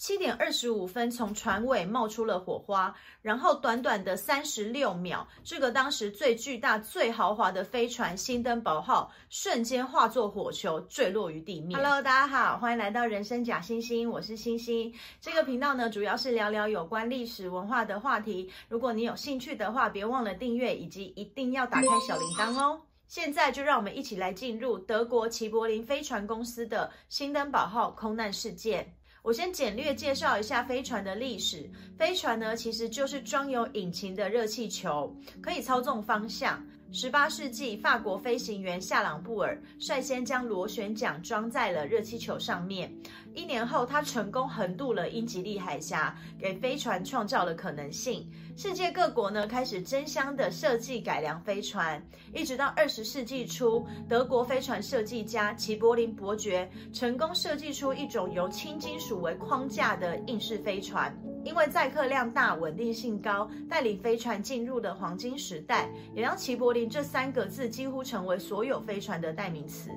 七点二十五分，从船尾冒出了火花，然后短短的三十六秒，这个当时最巨大、最豪华的飞船“兴登堡号”瞬间化作火球，坠落于地面。Hello，大家好，欢迎来到人生假星星，我是星星。这个频道呢，主要是聊聊有关历史文化的话题。如果你有兴趣的话，别忘了订阅，以及一定要打开小铃铛哦。现在就让我们一起来进入德国齐柏林飞船公司的“新登堡号”空难事件。我先简略介绍一下飞船的历史。飞船呢，其实就是装有引擎的热气球，可以操纵方向。十八世纪，法国飞行员夏朗布尔率先将螺旋桨装在了热气球上面。一年后，他成功横渡了英吉利海峡，给飞船创造了可能性。世界各国呢，开始争相的设计改良飞船，一直到二十世纪初，德国飞船设计家齐柏林伯爵成功设计出一种由轻金属为框架的硬式飞船。因为载客量大、稳定性高，带领飞船进入的黄金时代，也让齐柏林这三个字几乎成为所有飞船的代名词。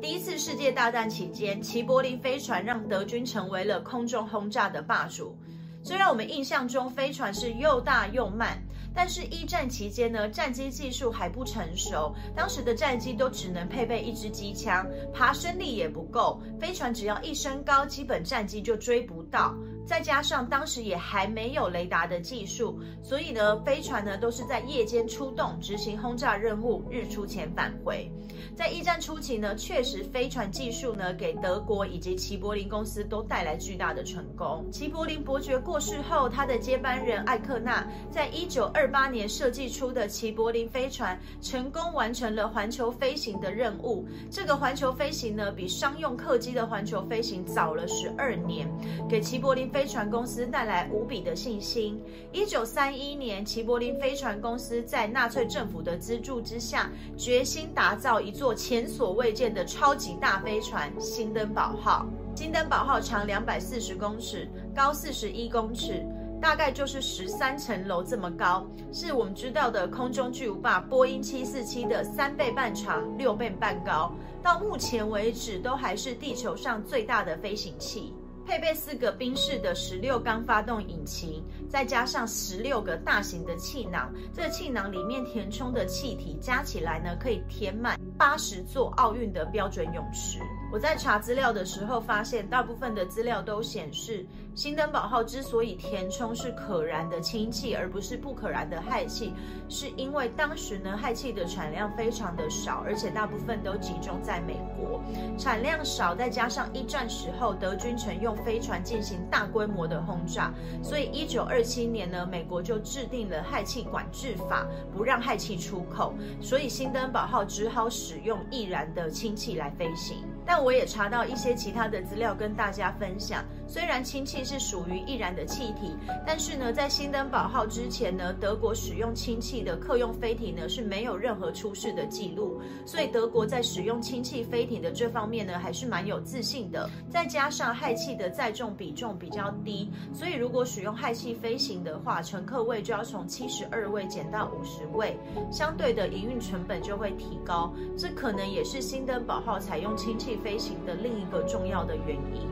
第一次世界大战期间，齐柏林飞船让德军成为了空中轰炸的霸主。虽然我们印象中飞船是又大又慢，但是一战期间呢，战机技术还不成熟，当时的战机都只能配备一支机枪，爬升力也不够，飞船只要一升高，基本战机就追不到。再加上当时也还没有雷达的技术，所以呢，飞船呢都是在夜间出动执行轰炸任务，日出前返回。在一战初期呢，确实飞船技术呢给德国以及齐柏林公司都带来巨大的成功。齐柏林伯爵过世后，他的接班人艾克纳在一九二八年设计出的齐柏林飞船，成功完成了环球飞行的任务。这个环球飞行呢，比商用客机的环球飞行早了十二年，给齐柏林。飞船公司带来无比的信心。一九三一年，齐柏林飞船公司在纳粹政府的资助之下，决心打造一座前所未见的超级大飞船——兴登堡号。兴登堡号长两百四十公尺，高四十一公尺，大概就是十三层楼这么高，是我们知道的空中巨无霸波音七四七的三倍半长、六倍半高。到目前为止，都还是地球上最大的飞行器。配备四个宾士的十六缸发动引擎，再加上十六个大型的气囊，这个气囊里面填充的气体加起来呢，可以填满八十座奥运的标准泳池。我在查资料的时候发现，大部分的资料都显示，新登堡号之所以填充是可燃的氢气，而不是不可燃的氦气，是因为当时呢氦气的产量非常的少，而且大部分都集中在美国，产量少，再加上一战时候德军曾用飞船进行大规模的轰炸，所以一九二七年呢，美国就制定了氦气管制法，不让氦气出口，所以新登堡号只好使用易燃的氢气来飞行。但我也查到一些其他的资料跟大家分享。虽然氢气是属于易燃的气体，但是呢，在新登堡号之前呢，德国使用氢气的客用飞艇呢是没有任何出事的记录。所以德国在使用氢气飞艇的这方面呢，还是蛮有自信的。再加上氦气的载重比重比较低，所以如果使用氦气飞行的话，乘客位就要从七十二位减到五十位，相对的营运成本就会提高。这可能也是新登堡号采用氢气飞行的另一个重要的原因。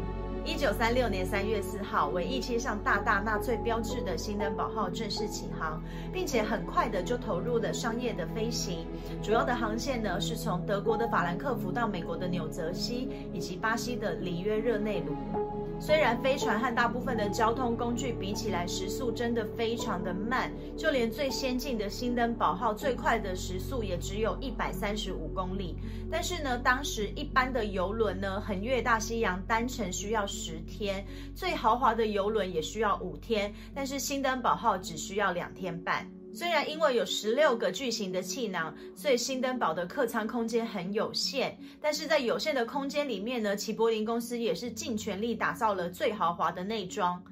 一九三六年三月四号，唯一贴上大大纳粹标志的新登堡号正式起航，并且很快的就投入了商业的飞行。主要的航线呢，是从德国的法兰克福到美国的纽泽西，以及巴西的里约热内卢。虽然飞船和大部分的交通工具比起来，时速真的非常的慢，就连最先进的新登堡号最快的时速也只有一百三十五公里。但是呢，当时一般的邮轮呢，横越大西洋单程需要十天，最豪华的邮轮也需要五天，但是新登堡号只需要两天半。虽然因为有十六个巨型的气囊，所以新登堡的客舱空间很有限，但是在有限的空间里面呢，齐柏林公司也是尽全力打造了最豪华的内装。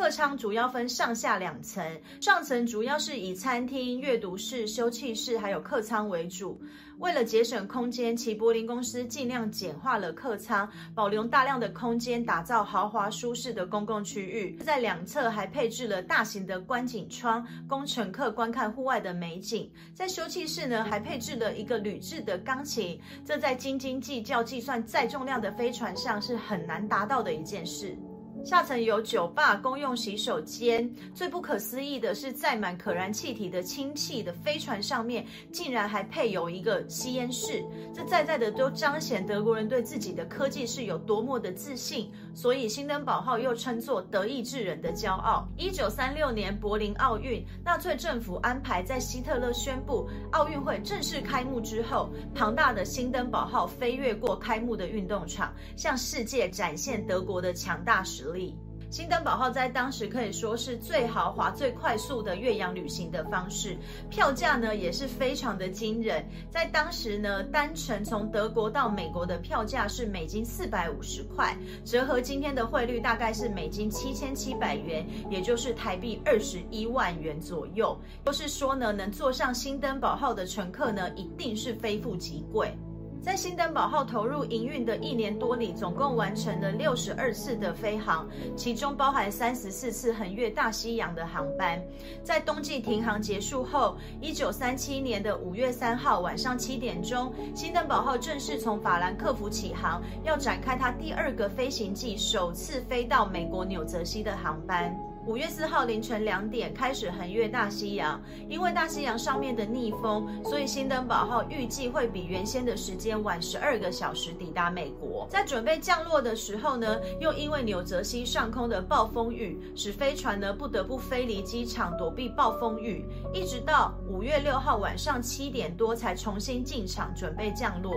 客舱主要分上下两层，上层主要是以餐厅、阅读室、休憩室还有客舱为主。为了节省空间，齐柏林公司尽量简化了客舱，保留大量的空间，打造豪华舒适的公共区域。在两侧还配置了大型的观景窗，供乘客观看户外的美景。在休憩室呢，还配置了一个铝制的钢琴，这在斤斤计较计算载重量的飞船上是很难达到的一件事。下层有酒吧、公用洗手间。最不可思议的是，载满可燃气体的氢气的飞船上面，竟然还配有一个吸烟室。这在在的都彰显德国人对自己的科技是有多么的自信。所以，新登堡号又称作德意志人的骄傲。一九三六年柏林奥运，纳粹政府安排在希特勒宣布奥运会正式开幕之后，庞大的新登堡号飞越过开幕的运动场，向世界展现德国的强大实力。力新登堡号在当时可以说是最豪华、最快速的越洋旅行的方式，票价呢也是非常的惊人。在当时呢，单程从德国到美国的票价是美金四百五十块，折合今天的汇率大概是美金七千七百元，也就是台币二十一万元左右。就是说呢，能坐上新登堡号的乘客呢，一定是非富即贵。在新登堡号投入营运的一年多里，总共完成了六十二次的飞航，其中包含三十四次横越大西洋的航班。在冬季停航结束后，一九三七年的五月三号晚上七点钟，新登堡号正式从法兰克福起航，要展开它第二个飞行季，首次飞到美国纽泽西的航班。五月四号凌晨两点开始横越大西洋，因为大西洋上面的逆风，所以兴登堡号预计会比原先的时间晚十二个小时抵达美国。在准备降落的时候呢，又因为纽泽西上空的暴风雨，使飞船呢不得不飞离机场躲避暴风雨，一直到五月六号晚上七点多才重新进场准备降落。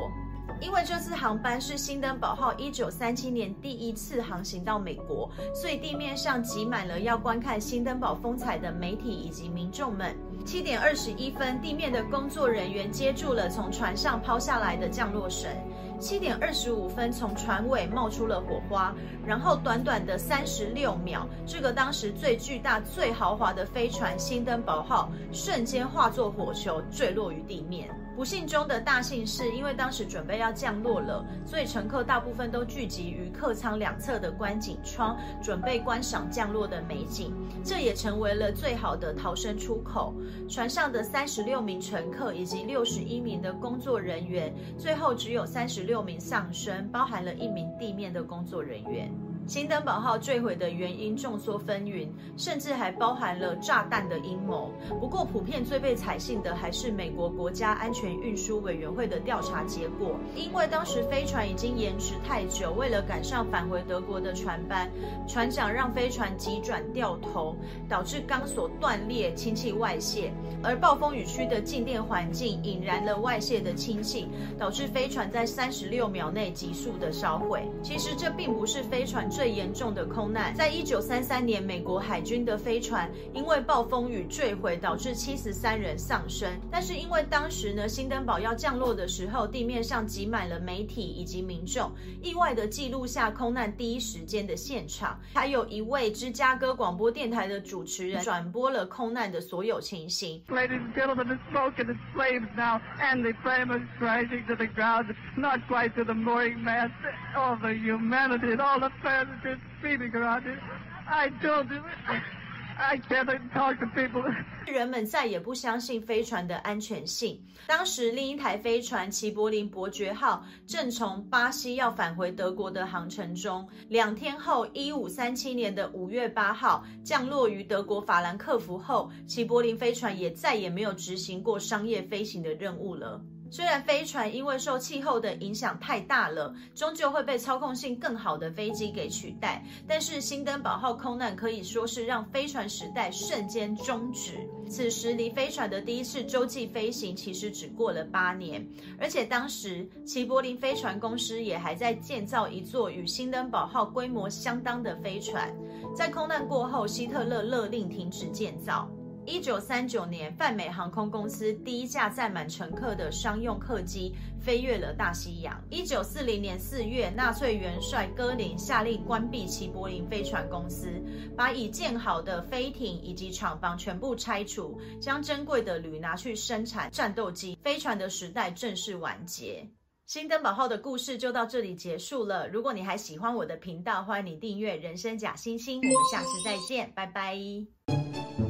因为这次航班是新登堡号一九三七年第一次航行到美国，所以地面上挤满了要观看新登堡风采的媒体以及民众们。七点二十一分，地面的工作人员接住了从船上抛下来的降落绳。七点二十五分，从船尾冒出了火花，然后短短的三十六秒，这个当时最巨大、最豪华的飞船新登堡号瞬间化作火球，坠落于地面。不幸中的大幸是，因为当时准备要降落了，所以乘客大部分都聚集于客舱两侧的观景窗，准备观赏降落的美景。这也成为了最好的逃生出口。船上的三十六名乘客以及六十一名的工作人员，最后只有三十六名丧生，包含了一名地面的工作人员。新登堡号坠毁的原因众说纷纭，甚至还包含了炸弹的阴谋。不过，普遍最被采信的还是美国国家安全运输委员会的调查结果。因为当时飞船已经延迟太久，为了赶上返回德国的船班，船长让飞船急转掉头，导致钢索断裂，氢气外泄。而暴风雨区的静电环境引燃了外泄的氢气，导致飞船在三十六秒内急速的烧毁。其实这并不是飞船。最严重的空难，在一九三三年，美国海军的飞船因为暴风雨坠毁，导致七十三人丧生。但是因为当时呢，兴登堡要降落的时候，地面上挤满了媒体以及民众，意外的记录下空难第一时间的现场。还有一位芝加哥广播电台的主持人转播了空难的所有情形。Ladies and gentlemen, the smoke and the flames now, and the flame is rising to the ground, not quite to the mooring mast. All the humanity all the 人们再也不相信飞船的安全性。当时，另一台飞船齐柏林伯爵号正从巴西要返回德国的航程中。两天后，一五三七年的五月八号降落于德国法兰克福后，齐柏林飞船也再也没有执行过商业飞行的任务了。虽然飞船因为受气候的影响太大了，终究会被操控性更好的飞机给取代，但是新登堡号空难可以说是让飞船时代瞬间终止。此时离飞船的第一次洲际飞行其实只过了八年，而且当时齐柏林飞船公司也还在建造一座与新登堡号规模相当的飞船。在空难过后，希特勒勒令停止建造。一九三九年，泛美航空公司第一架载满乘客的商用客机飞越了大西洋。一九四零年四月，纳粹元帅戈林下令关闭齐柏林飞船公司，把已建好的飞艇以及厂房全部拆除，将珍贵的铝拿去生产战斗机。飞船的时代正式完结。新登堡号的故事就到这里结束了。如果你还喜欢我的频道，欢迎你订阅《人生假星星》。我们下次再见，拜拜。